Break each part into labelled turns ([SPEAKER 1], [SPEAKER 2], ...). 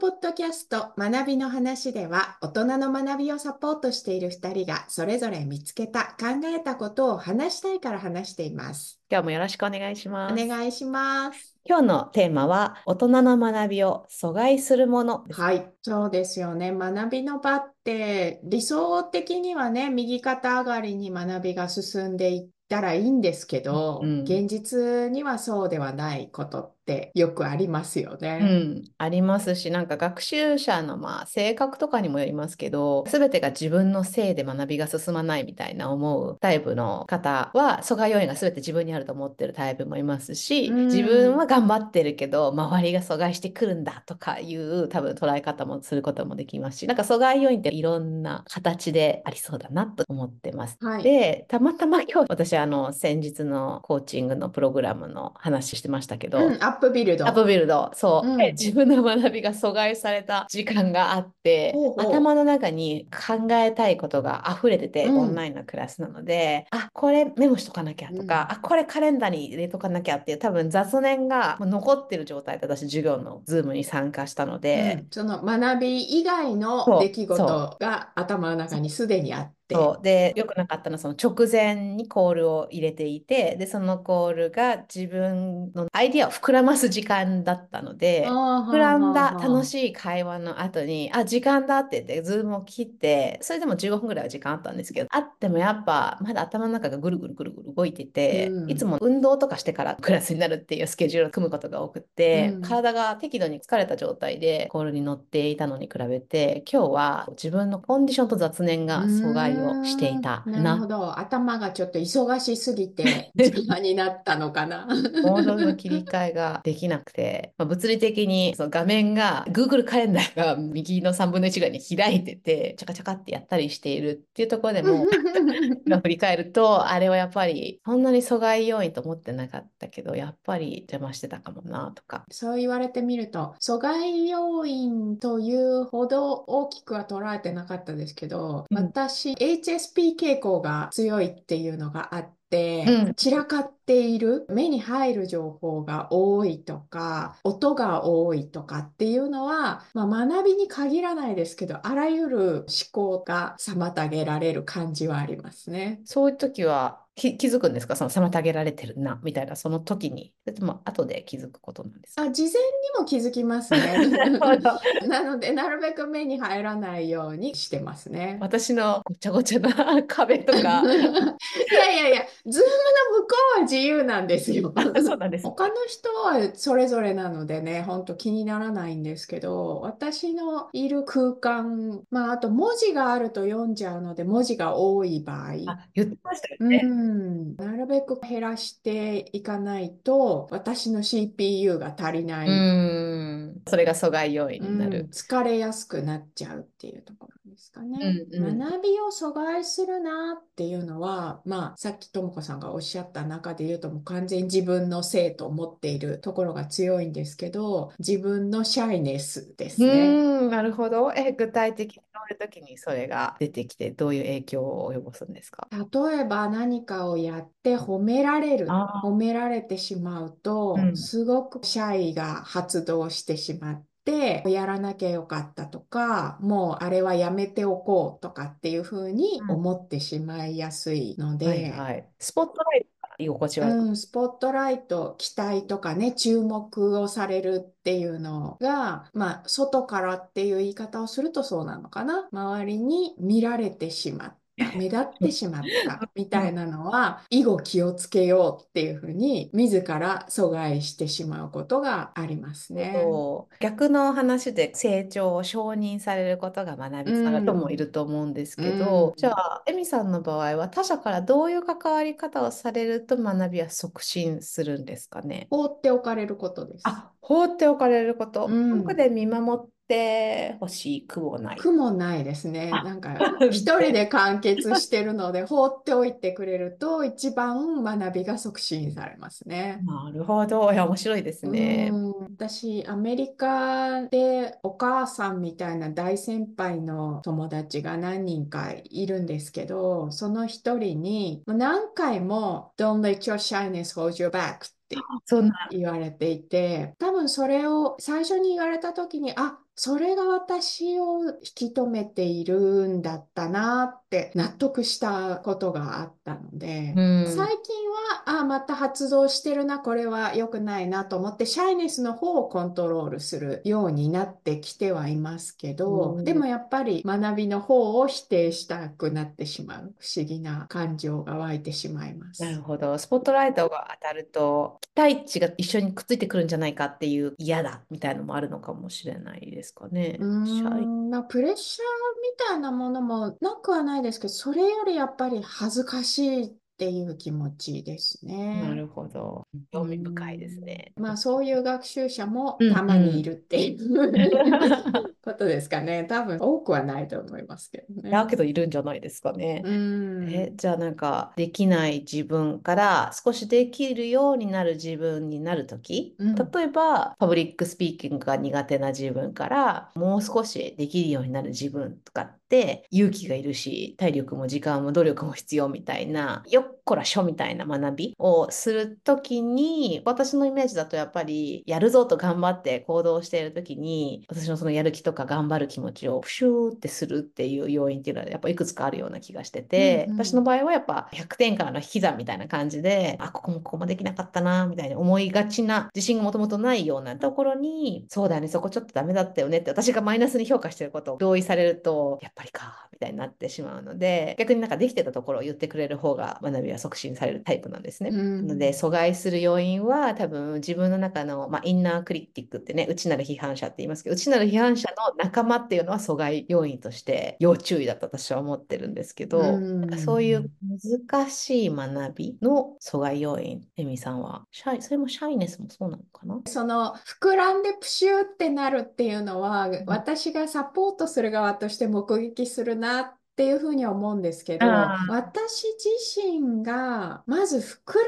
[SPEAKER 1] ポッドキャスト学びの話では大人の学びをサポートしている2人がそれぞれ見つけた考えたことを話したいから話しています。
[SPEAKER 2] 今日もよろしくお願いし
[SPEAKER 1] お
[SPEAKER 2] ます。
[SPEAKER 1] 願いします。
[SPEAKER 2] 今日のテーマは、大人の学びを阻害するもの。
[SPEAKER 1] はい、そうですよね。学びの場って理想的にはね、右肩上がりに学びが進んでいったらいいんですけど、
[SPEAKER 2] うん
[SPEAKER 1] 現実にはそうではないことってよくありますよね。
[SPEAKER 2] ん、ありますし、なんか学習者のまあ性格とかにもよりますけど、すべてが自分のせいで学びが進まないみたいな思うタイプの方は、阻害要因がすべて自分にあると思ってるタイプもいますし、
[SPEAKER 1] うん
[SPEAKER 2] 自分は頑張ってるけど、周りが阻害してくるんだとかいう多分捉え方もすることもできますし、なんか阻害要因っていろんな形でありそうだなと思ってます。
[SPEAKER 1] はい。
[SPEAKER 2] で、たまたま今日私あの先日のコーチングのプログラムの話してましたけど、
[SPEAKER 1] うん、
[SPEAKER 2] Upbuild。Upbuild、そう、
[SPEAKER 1] うん。
[SPEAKER 2] で自分の学びが阻害された時間があって、
[SPEAKER 1] ほうほう。
[SPEAKER 2] 頭の中に考えたいことが溢れてて、
[SPEAKER 1] うん。
[SPEAKER 2] オンラインのクラスなので、あ、これメモしとかなきゃとか、
[SPEAKER 1] うん。
[SPEAKER 2] あ、これカレンダーに入れとかなきゃっていう多分雑念が残ってる状態で私授業のズームに参加したので、
[SPEAKER 1] うん、その学び以外の出来事が頭の中にすでにあって。
[SPEAKER 2] そう。で、良くなかったのは、その直前にコールを入れていて、で、そのコールが自分のアイディアを膨らます時間だったので、膨らんだ楽しい会話の後に、あ、時間だって言って、ズームを切って、それでも15分ぐらいは時間あったんですけど、あってもやっぱ、まだ頭の中がぐるぐるぐるぐる動いてて、
[SPEAKER 1] うん
[SPEAKER 2] いつも運動とかしてからクラスになるっていうスケジュールを組むことが多くって、
[SPEAKER 1] うん
[SPEAKER 2] 体が適度に疲れた状態でコールに乗っていたのに比べて、今日は自分のコンディションと雑念が阻害をしていた
[SPEAKER 1] うーんなるほ
[SPEAKER 2] な。
[SPEAKER 1] ど。頭がちょっと忙しすぎて 時間になったのかな。
[SPEAKER 2] モードの切り替えができなくて、まあ、物理的にその画面が Google カレンダーが右の3分の1ぐらいに開いてて、チャカチャカってやったりしているっていうところでも、今振り返ると、あれはやっぱりそんなに阻害要因と思ってなかったけど、やっぱり邪魔してたかもなとか。
[SPEAKER 1] そう言われてみると、阻害要因というほど大きくは捉えてなかったですけど、
[SPEAKER 2] うん
[SPEAKER 1] 私、HSP 傾向が強いっていうのがあって、
[SPEAKER 2] うん
[SPEAKER 1] 散らかっている、目に入る情報が多いとか、音が多いとかっていうのは、まあ、学びに限らないですけど、あらゆる思考が妨げられる感じはありますね。
[SPEAKER 2] そういう時は気、気づくんですか？その妨げられてるな、みたいな、その時に。それとも後で気づくことなんですか
[SPEAKER 1] あ、事前にも気づきますね。
[SPEAKER 2] なるほど
[SPEAKER 1] なので、なるべく目に入らないようにしてますね。
[SPEAKER 2] 私のごちゃごちゃな 壁とか、
[SPEAKER 1] いやいやいや、ズームの向こうは自由なんですよ。
[SPEAKER 2] そうなんです。
[SPEAKER 1] 他の人はそれぞれなのでね、本当気にならないんですけど、私のいる空間、まあ、あと文字があると読んじゃうので、文字が多い場合、
[SPEAKER 2] あ、言ってましたよ
[SPEAKER 1] う
[SPEAKER 2] ね。
[SPEAKER 1] ん、なるべく減らしていかないと、私の CPU が足りな
[SPEAKER 2] う
[SPEAKER 1] い。
[SPEAKER 2] ーん。それが阻害要因
[SPEAKER 1] うん、
[SPEAKER 2] になる。
[SPEAKER 1] 疲れやすくなっちゃうっていうところですかね。
[SPEAKER 2] うんうん
[SPEAKER 1] 学びを阻害するなっていうのは、まあ、さっきともこさんがおっしゃった中で言うと、もう完全に自分のせいと思っているところが強いんですけど、自分のシャイネスです
[SPEAKER 2] う
[SPEAKER 1] ね。
[SPEAKER 2] ーん、なるほど。え、具体的にどういう時にそれが出てきて、どういう影響を及ぼすんですか？
[SPEAKER 1] 例えば何かをやって褒められる、褒められてしまうと
[SPEAKER 2] う、ん
[SPEAKER 1] すごくシャイが発動してしまって、やらなきゃよかったとか、もうあれはやめておこうとかっていうふうに
[SPEAKER 2] うん
[SPEAKER 1] 思ってしまいやすいの
[SPEAKER 2] はい
[SPEAKER 1] で、
[SPEAKER 2] はい。スポットライトが居心地悪く。
[SPEAKER 1] うん、スポットライト、期待とかね、注目をされるっていうのが、まあ、外からっていう言い方をするとそうなのかな。周りに見られてしまった、目立ってしまったみたいなのは、以後気をつけようっていうふうに、自ら阻害してしまうことがありますね。
[SPEAKER 2] 逆の話で成長を承認されることが学びにつながる人もいると思うんですけど、
[SPEAKER 1] うん
[SPEAKER 2] じゃあ、エミさんの場合は他者からどういう関わり方をされると学びは促進するんですかね？
[SPEAKER 1] 放っておかれることです。
[SPEAKER 2] あ、放っておかれること。
[SPEAKER 1] うん
[SPEAKER 2] で見守ってほしくもない。
[SPEAKER 1] 苦もないですね。
[SPEAKER 2] あ
[SPEAKER 1] なんか 一人で完結してるので放っておいてくれると一番学びが促進されますね。
[SPEAKER 2] なるほど。いや、面白いですね。
[SPEAKER 1] うん私、アメリカでお母さんみたいな大先輩の友達が何人かいるんですけど、その一人に何回も Don't let your shyness hold you back って。言われていて、多分それを最初に言われた時に、あ、それが私を引き止めているんだったなって納得したことがあったので、
[SPEAKER 2] うん。
[SPEAKER 1] 最近は、あ、また発動してるな、これは良くないなと思って、シャイネスの方をコントロールするようになってきてはいますけ
[SPEAKER 2] う
[SPEAKER 1] ど、で
[SPEAKER 2] ん
[SPEAKER 1] もやっぱり学びの方を否定したくなってしまう不思議な感情が湧いてしまいま
[SPEAKER 2] なる
[SPEAKER 1] す。
[SPEAKER 2] ほど。スポットライトが当たると、期待値が一緒にくっついてくるんじゃないかっていう嫌だみたいなのもあるのかもしれないですか
[SPEAKER 1] うー
[SPEAKER 2] ね。シャイ。
[SPEAKER 1] ん、まあ、プレッシャーみたいなものもなくはないですけど、それよりやっぱり恥ずかしいっていう気持ちですね。
[SPEAKER 2] なるほど。興味深いです
[SPEAKER 1] ん、
[SPEAKER 2] ね。
[SPEAKER 1] まあそういう学習者も
[SPEAKER 2] うん
[SPEAKER 1] たまにいる
[SPEAKER 2] うん。
[SPEAKER 1] っていう ことですかね。多分多くはないと思いますけどね。
[SPEAKER 2] だけどいるんじゃないですかね。
[SPEAKER 1] うー
[SPEAKER 2] え、
[SPEAKER 1] ん、
[SPEAKER 2] じゃあなんかできない自分から少しできるようになる自分になるとき、
[SPEAKER 1] うん、
[SPEAKER 2] 例えばパブリックスピーキングが苦手な自分からもう少しできるようになる自分とかって勇気がいるし、体力も時間も努力も必要みたいな、よっこらしょみたいな学びをするときに、私のイメージだとやっぱりやるぞと頑張って行動しているときに、私のそのやる気とか頑張る気持ちをプシューってするっていう要因っていうのはやっぱいくつかあるような気がして
[SPEAKER 1] うん、
[SPEAKER 2] て、
[SPEAKER 1] うん、
[SPEAKER 2] 私の場合はやっぱ100点からの引き算みたいな感じで、あ、ここもここもできなかったな、みたいに思いがちな自信がもともとないようなところに、そうだよね、そこちょっとダメだったよねって私がマイナスに評価してることを同意されると、やっぱりか、みたいになってしまうので、逆になんかできてたところを言ってくれる方が学びは促進されるタイプなんです
[SPEAKER 1] う
[SPEAKER 2] ね。なので、
[SPEAKER 1] ん、
[SPEAKER 2] 阻害する要因は多分自分の中の、まあ、インナークリティックってね、内なる批判者って言いますけど、内なる批判者の仲間っていうのは阻害要因として要注意だと私は思ってるんですけ
[SPEAKER 1] う
[SPEAKER 2] ど、なんかそういう
[SPEAKER 1] ん。
[SPEAKER 2] 難しい学びの阻害要因、エミさんは、シャイ、それもシャイネスもそうなのかな？
[SPEAKER 1] その膨らんでプシューってなるっていうのは
[SPEAKER 2] うん
[SPEAKER 1] 私がサポートする側として目撃するなっていうふうに思うんですけど私自身がまず膨ら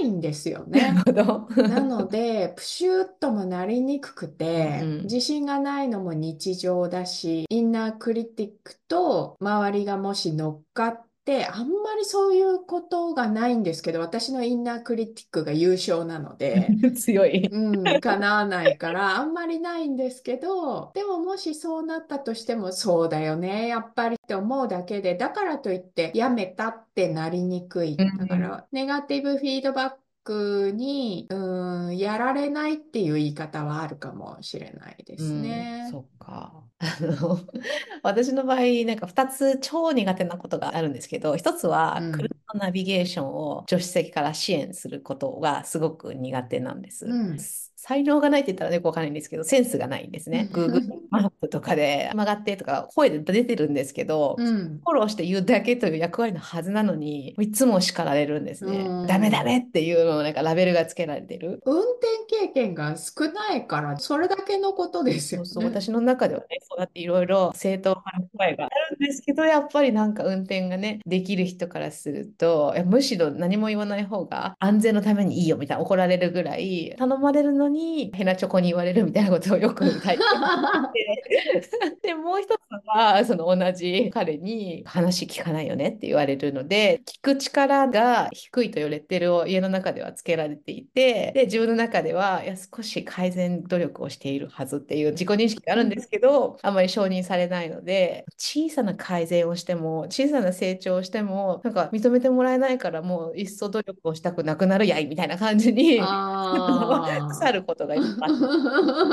[SPEAKER 1] まないんですよね。
[SPEAKER 2] るほど。
[SPEAKER 1] なのでプシューっともなりにくく
[SPEAKER 2] うん
[SPEAKER 1] て
[SPEAKER 2] うん。
[SPEAKER 1] 自信がないのも日常だしインナークリティックと周りがもし乗っかってあんまりそういうことがないんですけど私のインナークリティックが優勝なので。
[SPEAKER 2] 強い。
[SPEAKER 1] うん、叶わないから、あんまりないんですけど、でももしそうなったとしても、そうだよね、やっぱりって思うだけで、だからといって、やめたってなりにくい。だか
[SPEAKER 2] うん
[SPEAKER 1] ら、ネガティブフィードバックに、うん、やられないっていう言い方はあるかもしれないです
[SPEAKER 2] うん、
[SPEAKER 1] ね。
[SPEAKER 2] そっか。あの、私の場合、なんか2つ超苦手なことがあるんですけど、1つは車ナビゲーションを助手席から支援することがすごく苦手なんです。
[SPEAKER 1] うん、
[SPEAKER 2] 才能がないって言ったらよくわかんないんですけど、センスがないんですね。Google マップとかで 曲がってとか声で出てるんですけど、
[SPEAKER 1] うん、
[SPEAKER 2] フォローして言うだけという役割のはずなのに、いつも叱られるんです
[SPEAKER 1] う
[SPEAKER 2] ね。ダメダ
[SPEAKER 1] ん。
[SPEAKER 2] メっていうのをなんかラベルがつけられてる。
[SPEAKER 1] 運転経験が少ないから、それだけのことです
[SPEAKER 2] そうそう、
[SPEAKER 1] よね。
[SPEAKER 2] 私の中ではね、そうやっていろいろ正当派の声があるんですけど、やっぱりなんか運転がね、できる人からすると、いやむしろ何も言わない方が安全のためにいいよみたいな怒られるぐらい、頼まれるのにヘナチョコに言われるみたいなことをよく体験してで、もう一つは、その同じ彼に話聞かないよねって言われるので、聞く力が低いというレッテルを家の中ではつけられていて、で、自分の中では、いや、少し改善努力をしているはずっていう自己認識があるんですけど、あまり承認されないので、小さな改善をしても、小さな成長をしても、なんか認めてもらえないから、もういっそ努力をしたくなくなるやいみたいな感じに腐
[SPEAKER 1] あ
[SPEAKER 2] ることがいっぱい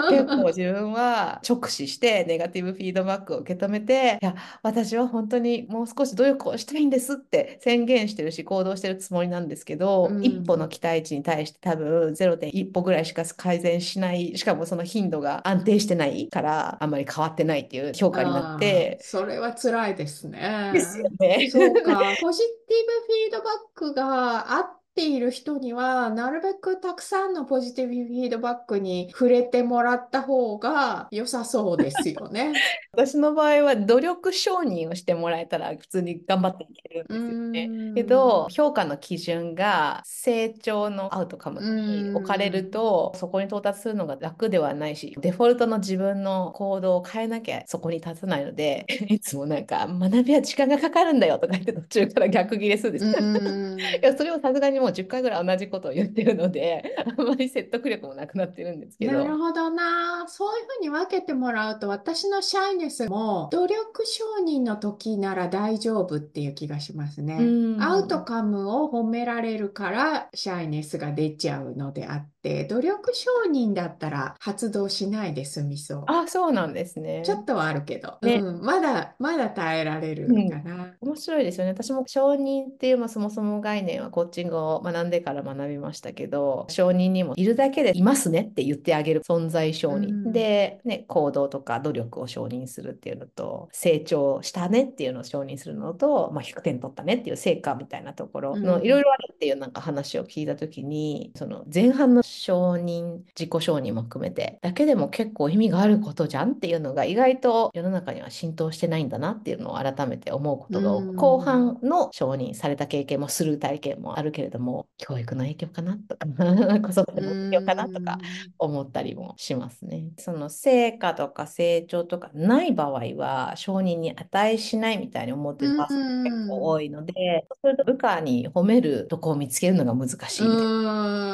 [SPEAKER 2] 結構
[SPEAKER 1] あ。
[SPEAKER 2] 自分は直視してネガティブフィードバックを受け止めて、いや、私は本当にもう少し努力をしたいんですって宣言してるし行動してるつもりなんですけ
[SPEAKER 1] う
[SPEAKER 2] ど、一歩の
[SPEAKER 1] ん。
[SPEAKER 2] 期待値に対して多分0.1歩ぐらいしか改善しない、しかもその頻度が安定してないから、あんまり変わってないっていう評価になって、
[SPEAKER 1] それは辛いです
[SPEAKER 2] です
[SPEAKER 1] ね。
[SPEAKER 2] よね。
[SPEAKER 1] そうか。ポジティブフィードバックがあっている人には、なるべくたくさんのポジティブフィードバックに触れてもらった方が良さそうですよね。
[SPEAKER 2] 私の場合は努力承認をしてもらえたら普通に頑張っていけるんですよね。け
[SPEAKER 1] ん。
[SPEAKER 2] ど、評価の基準が成長のアウトカム
[SPEAKER 1] う
[SPEAKER 2] に置かれ。ると、そこに到達するのが楽ではないし、デフォルトの自分の行動を変えなきゃそこに立たないので、いつもなんか学びは時間がかかるんだよとか言って途中から逆ギレするんで
[SPEAKER 1] う
[SPEAKER 2] す。い。や、それをさすがにもう10回ぐらい同じことを言ってるので、あんまり説得力もなくなってるんですけど。
[SPEAKER 1] なるほどな。そういうふうに分けてもらうと、私のシャイネスも努力承認の時なら大丈夫っていう気がします
[SPEAKER 2] う
[SPEAKER 1] ね。アウト
[SPEAKER 2] ん。
[SPEAKER 1] カムを褒められるからシャイネスが出ちゃうのであって、努力承認だったら発動しないで済みそう。
[SPEAKER 2] あ、そうなんですね。
[SPEAKER 1] ちょっとはあるけど、
[SPEAKER 2] ね。
[SPEAKER 1] うん、まだ、まだ耐えられ
[SPEAKER 2] うん。
[SPEAKER 1] るかな。
[SPEAKER 2] 面白いですよね。私も承認っていう、まあ、そもそも概念はコーチングを学んでから学びましたけど、承認にもいるだけでいますねって言ってあげる存在承
[SPEAKER 1] う
[SPEAKER 2] 認。
[SPEAKER 1] ん、
[SPEAKER 2] で、ね、行動とか努力を承認するっていうのと、成長したねっていうのを承認するのと、まあ、100点取ったねっていう成果みたいなところのいろい
[SPEAKER 1] うん、
[SPEAKER 2] ろあるっていうなんか話を聞いたときに、その前半の承認、自己承認も含めて、だけでも結構意味があることじゃんっていうのが意外と世の中には浸透してないんだなっていうのを改めて思うこ
[SPEAKER 1] う
[SPEAKER 2] とが多く、後
[SPEAKER 1] ん、
[SPEAKER 2] 半の承認された経験もする体験もあるけれども、教育の影響かなとか、子育て
[SPEAKER 1] う
[SPEAKER 2] の影響かなとか
[SPEAKER 1] ん、
[SPEAKER 2] 思ったりもしますね。その成果とか成長とかない場合は承認に値しないみたいに思って
[SPEAKER 1] う
[SPEAKER 2] るパーソン結構
[SPEAKER 1] ん。
[SPEAKER 2] 多いので、そうすると部下に褒めるとこを見つけるのが難
[SPEAKER 1] う
[SPEAKER 2] しいみたいな。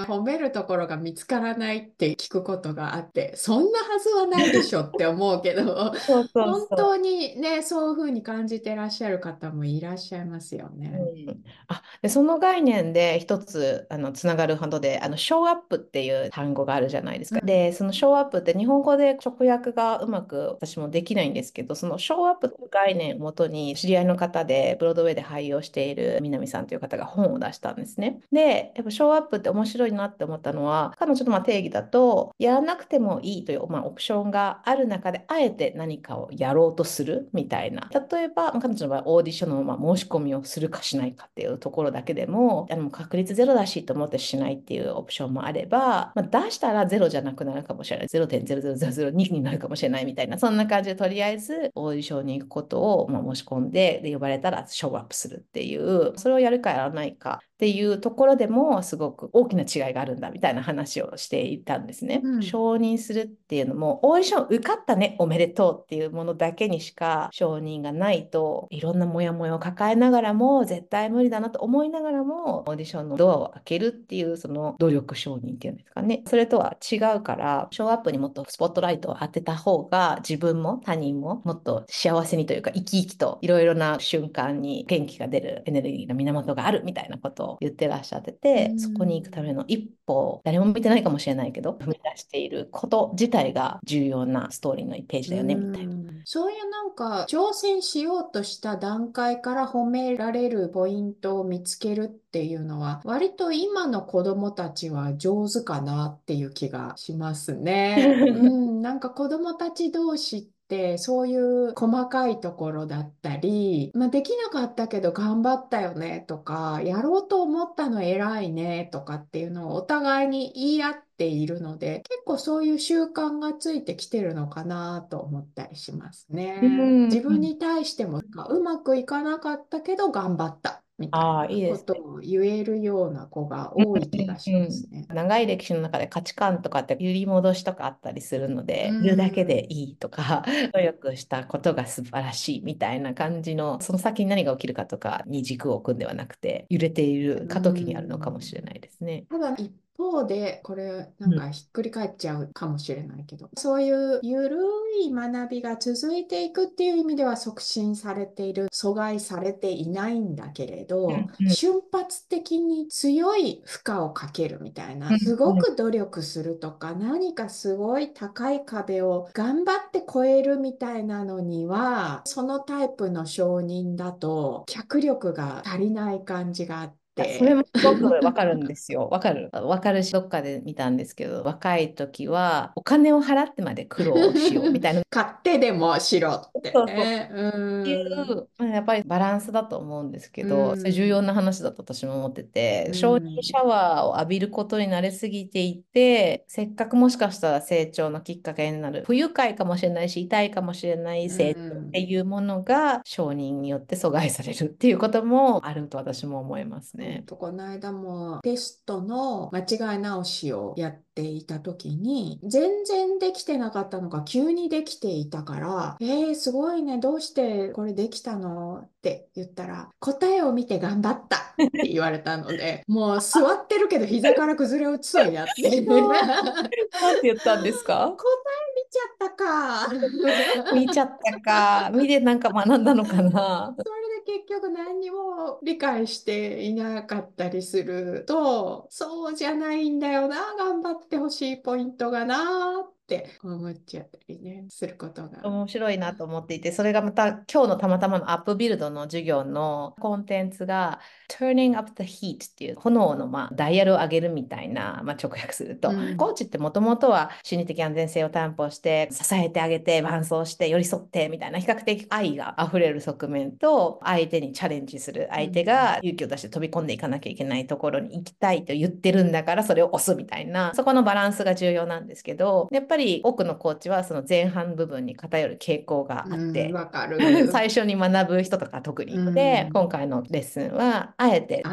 [SPEAKER 1] 褒めるところが見つからないって聞くことがあって、そんなはずはないでしょって思うけど、本当。にね、そういうふうに感じてらっしゃる方もいらっしゃいますよね。
[SPEAKER 2] うん、あ、で、その概念で一つあのつながるほどで、あの、ショーアップっていう単語があるじゃないですか。
[SPEAKER 1] うん、
[SPEAKER 2] で、そのショーアップって日本語で直訳がうまく私もできないんですけど、そのショーアップという概念をもとに知り合いの方でブロードウェイで俳優をしている南さんという方が本を出したんですね。で、やっぱショーアップって面白いなって思ったのは、彼女の定義だと、やらなくてもいいという、まあ、オプションがある中で、あえて何かをやろうとするみたいな。例えば、彼女の場合、オーディションのまあ申し込みをするかしないかっていうところだけでも、あの確率ゼロだしと思ってしないっていうオプションもあれば、まあ、出したらゼロじゃなくなるかもしれない。0.00002になるかもしれないみたいな、そんな感じでとりあえずオーディションに行くことをまあ申し込んで、で呼ばれたら show up するっていう、それをやるかやらないかっていうところでもすごく大きな違いがあるんだみたいな話をしていたんですね。
[SPEAKER 1] うん、
[SPEAKER 2] 承認するっていうのも、オーディション受かったね、おめでとうっていうものだけにしか承認がないと、いろんなモヤモヤを抱えながらも、絶対無理だなと思いながらも、オーディションのドアを開けるっていう、その努力承認っていうんですかね。それとは違うから、 show up にもっとスポットライトを当てた方が、自分も他人ももっと幸せにというか、生き生きといろいろな瞬間に元気が出るエネルギーの源があるみたいなことを言ってらっしゃって
[SPEAKER 1] う
[SPEAKER 2] て、そこに行くため
[SPEAKER 1] ん。
[SPEAKER 2] の一歩を誰も見てないかもしれないけど、踏み出していること自体が重要なストーリーの1ページ
[SPEAKER 1] う
[SPEAKER 2] だよね、みたいな。
[SPEAKER 1] ん、そういうなんか挑戦しようとした段階から褒められるポイントを見つけるっていうのは割と今の子供たちは上手かなっていう気がしますね。うん、なんか子供たち同士ってそういう細かいところだったり、まあ、できなかったけど頑張ったよねとかやろうと思ったの偉いねとかっていうのをお互いに言い合っているので結構そういう習慣がついてきてるのかなと思ったりします
[SPEAKER 2] う
[SPEAKER 1] ね。自分
[SPEAKER 2] ん。
[SPEAKER 1] に対してもうまくいかなかったけど頑張ったみ
[SPEAKER 2] ああ、いい
[SPEAKER 1] なこと
[SPEAKER 2] ですね。
[SPEAKER 1] を言えるような子が
[SPEAKER 2] うん
[SPEAKER 1] 多い気がし
[SPEAKER 2] うん
[SPEAKER 1] ますね。
[SPEAKER 2] 長い歴史の中で価値観とかって揺り戻しとかあったりするの
[SPEAKER 1] う
[SPEAKER 2] で、いるだけで
[SPEAKER 1] ん、
[SPEAKER 2] いいとか、努力したことが素晴らしいみたいな感じの、その先に何が起きるかとかに軸を置くんではなくて、揺れている
[SPEAKER 1] う
[SPEAKER 2] 過渡期にあるのかもしれな
[SPEAKER 1] ん。
[SPEAKER 2] いですね。
[SPEAKER 1] ただ一方で、これなん
[SPEAKER 2] うん。
[SPEAKER 1] かひっくり返っちゃうかもしれないけど、そういうゆるい学びが続いていくっていう意味では促進されている、阻害されていないんだけれど、瞬発的に強い負荷をかけるみたいな、すごく努力するとか、何かすごい高い壁を頑張って越えるみたいなのには、そのタイプの承認だと脚力が足りない感じがあって、
[SPEAKER 2] あそれもすごくわかるんですよ。わかる？わかるし、どっかで見たんですけど、若い時はお金を払ってまで苦労しよう みたいな。
[SPEAKER 1] 買ってでもしろって
[SPEAKER 2] そうそう。
[SPEAKER 1] ね。う
[SPEAKER 2] ってい
[SPEAKER 1] ん。
[SPEAKER 2] う、まあやっぱりバランスだと思うんですけ
[SPEAKER 1] う
[SPEAKER 2] ど、それ重要
[SPEAKER 1] ん。
[SPEAKER 2] な話だと私も思ってて、
[SPEAKER 1] う
[SPEAKER 2] 承認シ
[SPEAKER 1] ん。
[SPEAKER 2] ャワーを浴びることに慣れすぎていて、せっかくもしかしたら成長のきっかけになる、不愉快かもしれないし、痛いかもしれない
[SPEAKER 1] う
[SPEAKER 2] 成長って
[SPEAKER 1] ん。
[SPEAKER 2] いうものが承認によって阻害されるっていうこともあると私も思います
[SPEAKER 1] う
[SPEAKER 2] ね。
[SPEAKER 1] とこの間もテストの間違い直しをやっていた時に全然できてなかったのが急にできていたから「えー、すごいねどうしてこれできたの?」って言ったら「答えを見て頑張った」って言われたので もう座ってるけど膝から崩れ落ちそうになって。
[SPEAKER 2] なんて言ったんですか？
[SPEAKER 1] 答え見ちゃった
[SPEAKER 2] か。見ちゃったか。見てなんか学んだのかな？
[SPEAKER 1] それで結局何にも理解していなかったりすると、そうじゃないんだよな、頑張ってほしいポイントがなって思っちゃったりね、することが。
[SPEAKER 2] 面白いなと思っていて、それがまた今日のたまたまのアップビルドの授業のコンテンツが Turning up the heat っていう炎のまあダイヤルを上げるみたいな、まあ、直訳すると、うん、コーチってもともとは心理的安全性を担保して支えてあげて伴走して寄り添ってみたいな比較的愛が溢れる側面と相手にチャレンジする相手が勇気を出して飛び込んでいかなきゃいけないところに行きたいと言ってるんだからそれを押すみたいなそこのバランスが重要なんですけどやっぱり多くのコーチはその前半部分に偏る傾向があって、
[SPEAKER 1] うん、
[SPEAKER 2] 最初に学ぶ人とか特に、うん、で今回のレッスンはあえて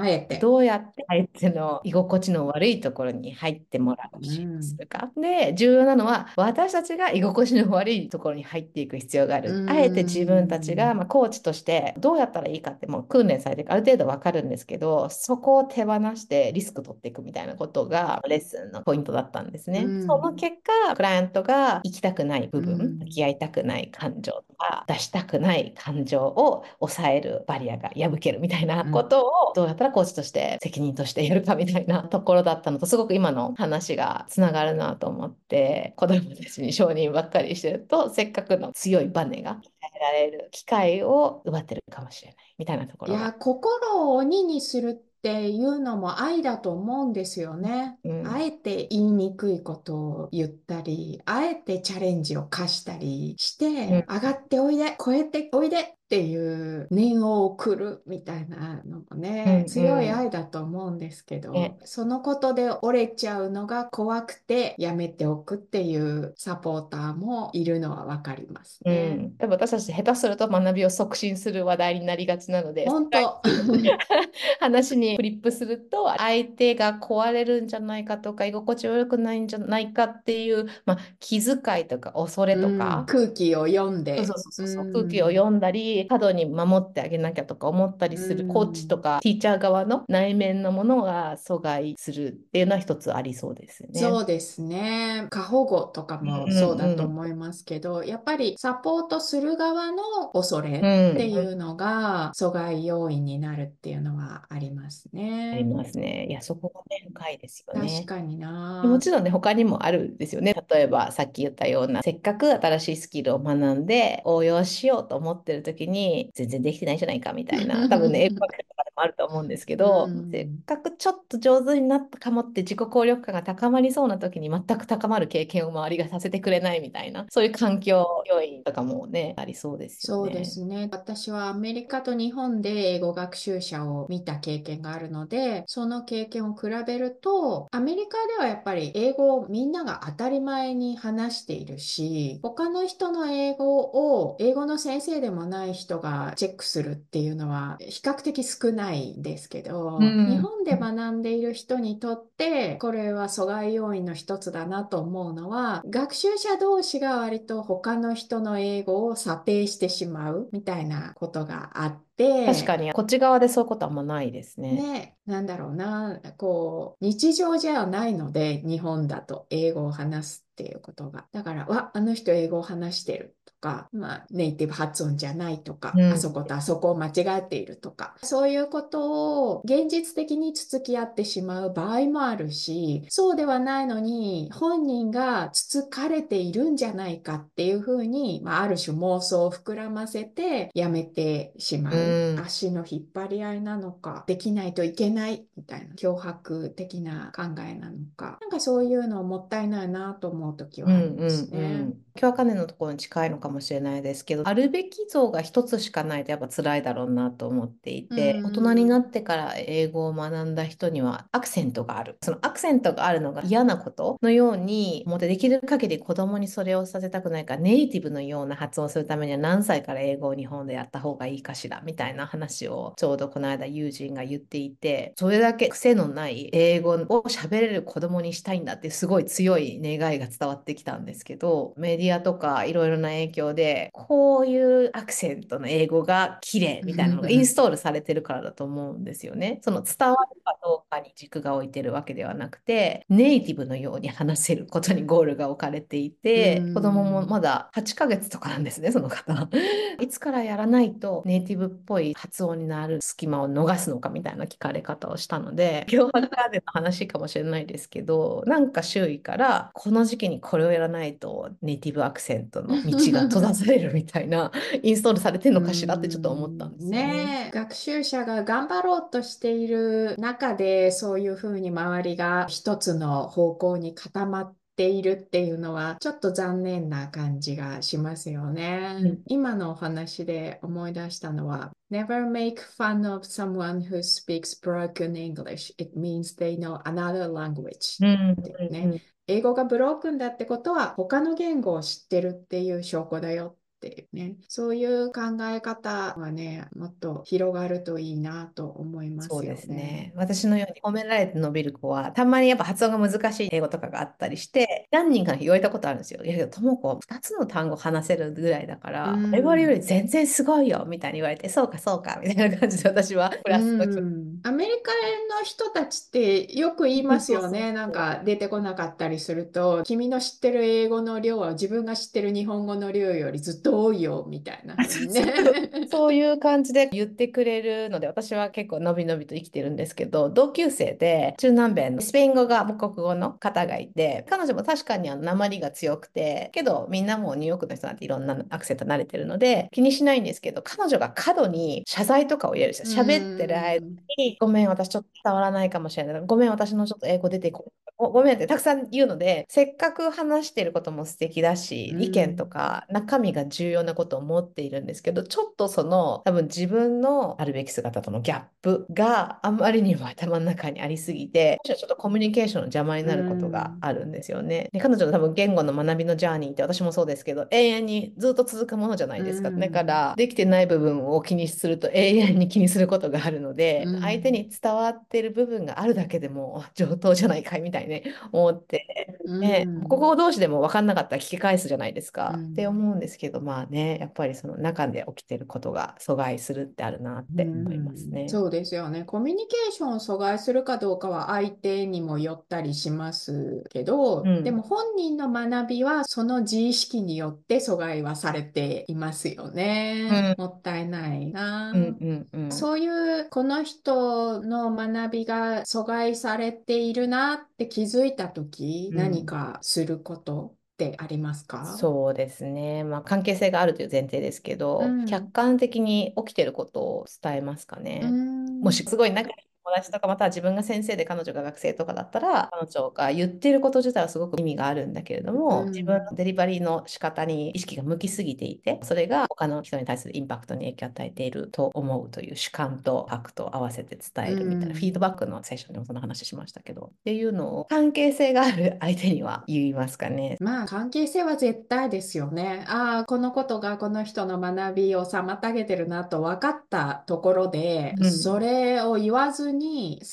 [SPEAKER 2] どうやって相手の居心地の悪いところに入ってもらうをするか、うん、で重要なのは私たちが居心地の悪いところに入っていく必要がある、あえて自分たちが、まあ、コーチとしてどうやったらいいかってもう訓練されてある程度わかるんですけどそこを手放してリスク取っていくみたいなことがレッスンのポイントだったんですね、その結果クライアントが行きたくない部分、向き合いたくない感情とか出したくない感情を抑えるバリアが破けるみたいなことをどうやったらコーチとして責任としてやるかみたいなところだったのとすごく今の話がつながるなと思って子供たちに承認ばっかりしてるとせっかくの強いバネが鍛えられる機会を奪ってるかもしれないみたいなところ。
[SPEAKER 1] いや心を鬼にするっていうのも愛だと思うんですよね。うん、あえて言いにくいことを言ったり、あえてチャレンジを課したりして、うん、上がっておいで、超えておいでっていう念を送るみたいなのもね、強い愛だと思うんですけど、ね、そのことで折れちゃうのが怖くてやめておくっていうサポーターもいるのは分かりますね。
[SPEAKER 2] うん、でも私たち下手すると学びを促進する話題になりがちなので
[SPEAKER 1] 本当。
[SPEAKER 2] 話にフリップすると相手が壊れるんじゃないかとか居心地悪くないんじゃないかっていう、まあ、気遣いとか恐れとか、
[SPEAKER 1] うん、空気を読んで。
[SPEAKER 2] そうそうそう、うん、空気を読んだり過度に守ってあげなきゃとか思ったりするコーチとかティーチャー側の内面のものが阻害するっていうのは一つありそうですね。
[SPEAKER 1] そうですね。過保護とかもそうだと思いますけど、うんうん、やっぱりサポートする側の恐れっていうのが阻害要因になるっていうのはありますね。
[SPEAKER 2] ありますね。いや、そこがね、深いですよね。
[SPEAKER 1] 確かにな。
[SPEAKER 2] もちろんね、他にもあるんですよね。例えばさっき言ったような、せっかく新しいスキルを学んで応用しようと思ってる時に、全然できてないじゃないかみたいな、多分ね、英語学とかでもあると思うんですけど、せっかくちょっと上手になったかもって自己効力感が高まりそうな時に全く高まる経験を周りがさせてくれないみたいな、そういう環境要因とかもね、ありそうですよ
[SPEAKER 1] ね。そうですね。私はアメリカと日本で英語学習者を見た経験があるので、その経験を比べると、アメリカではやっぱり英語をみんなが当たり前に話しているし、他の人の英語を英語の先生でもない人がチェックするっていうのは比較的少ないんですけど、うん、日本で学んでいる人にとってこれは阻害要因の一つだなと思うのは学習者同士が割と他の人の英語を査定してしまうみたいなことがあって、
[SPEAKER 2] 確かにこっち側でそういうことはあんまないですね。
[SPEAKER 1] ね、なんだろうな、こう日常じゃないので日本だと英語を話すっていうことが。だから、わ、あの人英語を話してるとか、まあ、ネイティブ発音じゃないとか、うん、あそことあそこを間違えているとか、そういうことを現実的につつき合ってしまう場合もあるし、そうではないのに、本人がつつかれているんじゃないかっていうふうに、まあ、ある種妄想を膨らませてやめてしまう。うん、足の引っ張り合いなのか、できないといけないみたいな脅迫的な考えなのか、なんかそういうのもったいないなと思う時はありますね。うんうんうん、
[SPEAKER 2] 今日は金のところに近いのかかもしれないですけど、あるべき像が一つしかないとやっぱ辛いだろうなと思ってい
[SPEAKER 1] う
[SPEAKER 2] て、大人にな
[SPEAKER 1] ん。
[SPEAKER 2] ってから英語を学んだ人にはアクセントがある。そのアクセントがあるのが嫌なことのように思ってできる限り子供にそれをさせたくないからネイティブのような発音をするためには何歳から英語を日本でやった方がいいかしらみたいな話をちょうどこの間友人が言っていて、それだけ癖のない英語を喋れる子供にしたいんだってすごい強い願いが伝わってきたんですけど、メディアとかいろいろな影響で、こういうアクセントの英語が綺麗みたいなのがインストールされてるからだと思うんですよね。その伝わるかどうかに軸が置いてるわけではなくて、ネイティブのように話せることにゴールが置かれてい
[SPEAKER 1] う
[SPEAKER 2] て、子供もま
[SPEAKER 1] ん。
[SPEAKER 2] だ8ヶ月とかなんですね、その方。いつからやらないとネイティブっぽい発音になる隙間を逃すのかみたいな聞かれ方をしたので、脅迫カードの話かもしれないですけど、なんか周囲からこの時期にこれをやらないとネイティブアクセントの道が閉ざされるみたいなインストールされてる
[SPEAKER 1] う
[SPEAKER 2] のかしらってちょっと思ったん
[SPEAKER 1] ん
[SPEAKER 2] ですよね。
[SPEAKER 1] ねえ、学習者が頑張ろうとしている中で、そういうふうに周りが一つの方向に固まっているっていうのは、ちょっと残念な感じがしますよね。
[SPEAKER 2] うん
[SPEAKER 1] 今のお話で思い出したのは、Never make fun of someone who speaks broken English. It means they know another language. ね。英語がブロークンだってことは他の言語を知ってるっていう証拠だよ。っていうね。そういう考え方はね、もっと広がるといいなと思いますよ
[SPEAKER 2] そうです
[SPEAKER 1] ね。
[SPEAKER 2] ね。私のように褒められて伸びる子は、たまにやっぱ発音が難しい英語とかがあったりして、何人かに言われたことあるんですよ。いやいや、ともこ、2つの単語話せるぐらいだか
[SPEAKER 1] う
[SPEAKER 2] ら、我々より
[SPEAKER 1] ん。
[SPEAKER 2] 全然すごいよみたいに言われて、そうかそうかみたいな感じで私はク
[SPEAKER 1] う
[SPEAKER 2] ラスの人
[SPEAKER 1] ん。アメリカの人たちってよく言いますよね。なん。か出てこなかったりすると、君の知ってる英語の量は自分が知ってる日本語の量よりずっと多いよみたいなね。
[SPEAKER 2] そういう感じで言ってくれるので、私は結構のびのびと生きてるんですけど、同級生で中南米のスペイン語が母国語の方がいて、彼女も確かにあの訛りが強くて、けどみんなもうニューヨークの人なんていろんなアクセント慣れてるので気にしないんですけど、彼女が過度に謝罪とかを入れるんです
[SPEAKER 1] う
[SPEAKER 2] よ。喋ってる間
[SPEAKER 1] ん。
[SPEAKER 2] に、ごめん、私ちょっと伝わらないかもしれない。ごめん、私のちょっと英語出てこ。ごごめんってたくさん言うので、せっかく話してることも素敵だし、
[SPEAKER 1] う
[SPEAKER 2] 意見と
[SPEAKER 1] ん。
[SPEAKER 2] か中身が重要なことを思っているんですけど、ちょっとその多分自分のあるべき姿とのギャップがあまりにも頭の中にありすぎて、ちょっとコミュニケーションの邪魔に
[SPEAKER 1] う
[SPEAKER 2] なることが
[SPEAKER 1] ん。
[SPEAKER 2] あるんですよね。で、彼女の多分言語の学びのジャーニーって私もそうですけど、永遠にずっと続くものじゃな
[SPEAKER 1] う
[SPEAKER 2] いですか。だか
[SPEAKER 1] ん。
[SPEAKER 2] ら、できてない部分を気にすると永遠に気にすることがあるの
[SPEAKER 1] う
[SPEAKER 2] で、相手
[SPEAKER 1] ん。
[SPEAKER 2] に伝わってる部分があるだけでも上等じゃないかいみたいにね、思って、
[SPEAKER 1] う
[SPEAKER 2] ね、国
[SPEAKER 1] ん。
[SPEAKER 2] 語同士でも分かんなかったら聞き返すじゃないです
[SPEAKER 1] う
[SPEAKER 2] かって
[SPEAKER 1] ん。
[SPEAKER 2] 思うんですけど、まあね、やっぱりその中で起きてることが阻害するってあるなっ
[SPEAKER 1] う
[SPEAKER 2] て思います
[SPEAKER 1] ん、
[SPEAKER 2] ね。
[SPEAKER 1] そうですよね。コミュニケーションを阻害するかどうかは相手にもよったりしますけど、でも
[SPEAKER 2] うん。
[SPEAKER 1] 本人の学びはその自意識によって阻害はされていますよね。
[SPEAKER 2] うん、
[SPEAKER 1] もったいない
[SPEAKER 2] うん、
[SPEAKER 1] な。
[SPEAKER 2] うん、うん。
[SPEAKER 1] そういうこの人の学びが阻害されているなって気づいたとき、何
[SPEAKER 2] うん
[SPEAKER 1] かすることってありますか？
[SPEAKER 2] そうですね。まあ、関係性があるという前提ですけど、客
[SPEAKER 1] うん、
[SPEAKER 2] 観的に起きてることを伝えますか
[SPEAKER 1] う
[SPEAKER 2] ね。も
[SPEAKER 1] ん、
[SPEAKER 2] しすごい仲達とか、または自分が先生で彼女が学生とかだったら、彼女が言ってること自体はすごく意味があるんだけれど
[SPEAKER 1] う
[SPEAKER 2] も、自分の
[SPEAKER 1] ん、
[SPEAKER 2] デリバリーの仕方に意識が向きすぎていて、それが他の人に対するインパクトに影響を与えていると思うという主観とファクトを合わせて伝
[SPEAKER 1] う
[SPEAKER 2] えるみたいな、フィード
[SPEAKER 1] ん。
[SPEAKER 2] バックのセッションでもその話しましたけど、っていうのを関係性がある相手には言いますかね。
[SPEAKER 1] まあ、関係性は絶対ですよね。ああ、このことがこの人の学びを妨げてるなと分かったところで、そ
[SPEAKER 2] うん。
[SPEAKER 1] れを言わずに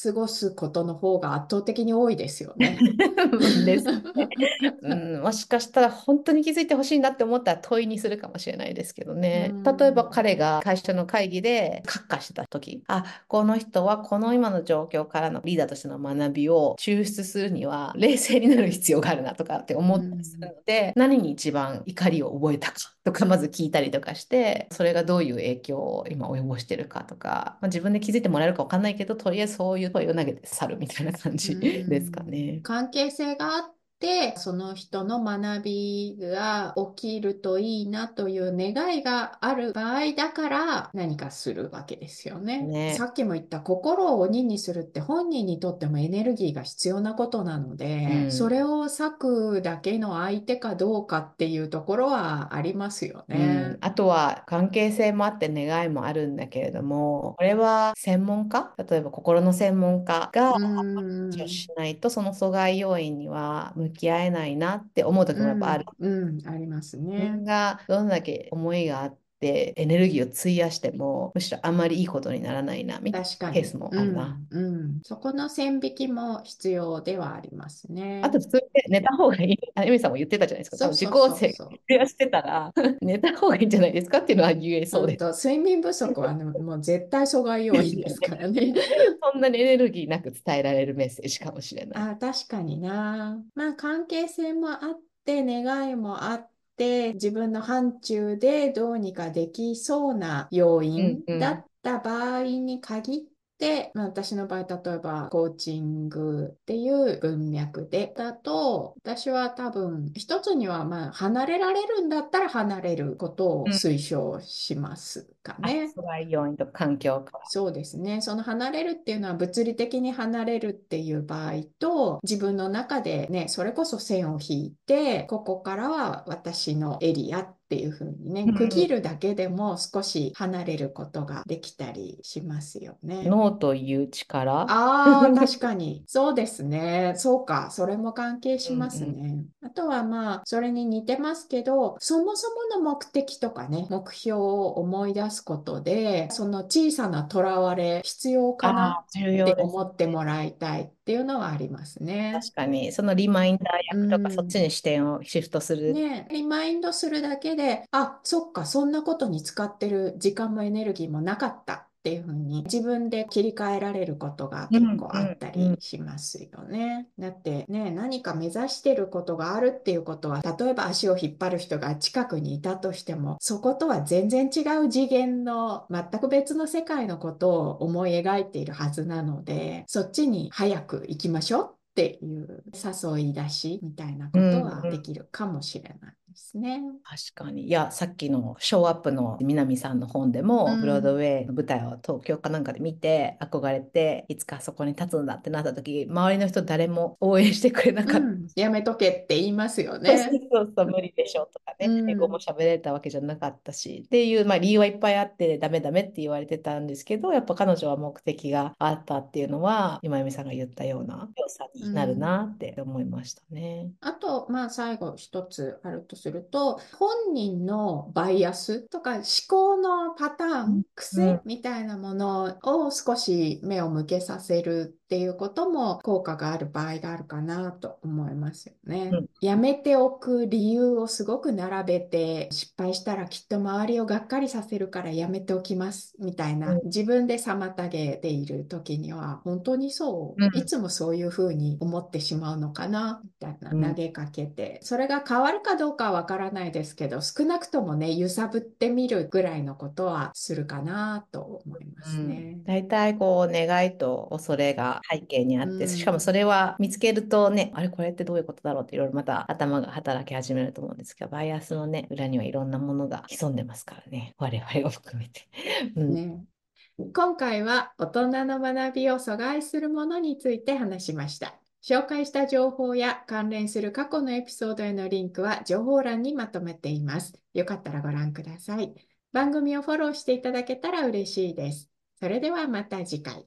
[SPEAKER 1] 過ごすことの方が圧倒的に多いですよね。
[SPEAKER 2] ですね。うん、もしかしたら本当に気づいてほしいなって思ったら問いにするかもしれないですけど
[SPEAKER 1] う
[SPEAKER 2] ね。例えば
[SPEAKER 1] ん、
[SPEAKER 2] 彼が会社の会議でカッカしてた時、あ、この人はこの今の状況からのリーダーとしての学びを抽出するには冷静になる必要があるなとかって思
[SPEAKER 1] う
[SPEAKER 2] ったりする
[SPEAKER 1] ん、
[SPEAKER 2] ので、何に一番怒りを覚えたかとかまず聞いたりとかして、それがどういう影響を今及ぼしてるかとか、まあ、自分で気づいてもらえるかわかんないけど、とりあえずそういう問いを投げて去るみたいな感
[SPEAKER 1] う
[SPEAKER 2] じですか
[SPEAKER 1] ん。
[SPEAKER 2] ね。
[SPEAKER 1] 関係性があって、その人の学びが起きるといいなという願いがある場合だから何かするわけですよね。
[SPEAKER 2] ね。
[SPEAKER 1] さっきも言った心を鬼にするって本人にとってもエネルギーが必要なことなので、
[SPEAKER 2] うん。
[SPEAKER 1] それを割くだけの相手かどうかっていうところはありますよ
[SPEAKER 2] う
[SPEAKER 1] ね
[SPEAKER 2] ん。あとは関係性もあって願いもあるんだけれども、これは専門家、例えば心の専門家が
[SPEAKER 1] う
[SPEAKER 2] 話
[SPEAKER 1] ん
[SPEAKER 2] をしないと、その阻害要因には向き合えないなって思う時もやっぱある。
[SPEAKER 1] うん、うん、あります
[SPEAKER 2] 自
[SPEAKER 1] ね。
[SPEAKER 2] 分がどんだけ思いがあって、エネルギーを費やしても、むしろあんまりいいことにならないな、みたい。なケースもあるな。
[SPEAKER 1] うん、うん。そこの線引きも必要ではありますね。
[SPEAKER 2] あと普通に寝た方がいい。あエミさんも言ってたじゃないですか。受講生増やしてたら 寝た方がいいんじゃないですかっていうのは言えそうです。
[SPEAKER 1] 睡眠不足はね、もう絶対阻害要因ですからね。
[SPEAKER 2] そんなにエネルギーなく伝えられるメッセージかもしれない。
[SPEAKER 1] あ、確かにな。まあ、関係性もあって、願いもあって、自分の範疇でどうにかできそうな要因だった場合に限って、まあ、私の場合、例えばコーチングっていう文脈でだと、私は多分、一つには、まあ、離れられるんだったら離れることを
[SPEAKER 2] うん
[SPEAKER 1] 推奨しますか
[SPEAKER 2] あ
[SPEAKER 1] ね。
[SPEAKER 2] 阻害要因と環境から。
[SPEAKER 1] そうですね。その離れるっていうのは物理的に離れるっていう場合と自分の中でね、それこそ線を引いて、ここからは私のエリアっていうふうにね
[SPEAKER 2] うん、
[SPEAKER 1] 区切るだけでも少し離れることができたりしますよね。
[SPEAKER 2] ノーという力。
[SPEAKER 1] ああ、確かに。そうですね。そうか。それも関係します
[SPEAKER 2] うんう
[SPEAKER 1] ね。あとはまあ、それに似てますけど、そもそもの目的とかね、目標を思い出すことで、その小さなとらわれ必要かなって。思ってもらいたいっていうのはありますね。
[SPEAKER 2] 確かに、そのリマインダー役とか、
[SPEAKER 1] うん
[SPEAKER 2] そっちに視点をシフトする。
[SPEAKER 1] ね、リマインドするだけで、あ、そっか、そんなことに使ってる時間もエネルギーもなかったっていうふうに自分で切り替えられることが結構あったりしますよね。だってね、何か目指してることがあるっていうことは、例えば足を引っ張る人が近くにいたとしても、そことは全然違う次元の全く別の世界のことを思い描いているはずなので、そっちに早く行きましょうっていう誘い出しみたいなことはできるかもしれないですね。
[SPEAKER 2] 確かに。いや、さっきのショーアップの南さんの本でも、
[SPEAKER 1] うん
[SPEAKER 2] ブロードウェイの舞台を東京かなんかで見て、憧れて、いつかそこに立つんだってなった時、周りの人誰も応援してくれなかった。
[SPEAKER 1] うん、やめとけって言いますよね。
[SPEAKER 2] そうそう、無理でしょとかね、
[SPEAKER 1] うん
[SPEAKER 2] 英語も喋れたわけじゃなかったし、っていう、まあ、理由はいっぱいあって、ダメダメって言われてたんですけど、やっぱ彼女は目的があったっていうのは、今由美さんが言ったような良さになるなって思いましたね。
[SPEAKER 1] あと、まあ、最後一つあるとすると、本人のバイアスとか思考のパター
[SPEAKER 2] うん。
[SPEAKER 1] ン、癖みたいなものを少し目を向けさせるっていうことも効果がある場合があるかなと思いますよね。
[SPEAKER 2] うん。
[SPEAKER 1] やめておく理由をすごく並べて、失敗したらきっと周りをがっかりさせるからやめておきますみたいな、
[SPEAKER 2] うん。
[SPEAKER 1] 自分で妨げている時には、本当にそう、
[SPEAKER 2] うん。
[SPEAKER 1] いつもそういうふうに思ってしまうのかなみたいな
[SPEAKER 2] うん。
[SPEAKER 1] 投げかけて、それが変わるかどうかはわからないですけど、少なくともね、揺さぶってみるぐらいのことはするかなと思いますね。
[SPEAKER 2] 大体こう願いと恐れが背景にあって、
[SPEAKER 1] うん
[SPEAKER 2] しかもそれは見つけるとね、あれこれってどういうことだろうっていろいろまた頭が働き始めると思うんですけど、バイアスのね、裏にはいろんなものが潜んでますからね、我々を含めて。うん
[SPEAKER 1] ね今回は大人の学びを阻害するものについて話しました。紹介した情報や関連する過去のエピソードへのリンクは情報欄にまとめています。よかったらご覧ください。番組をフォローしていただけたら嬉しいです。それではまた次回。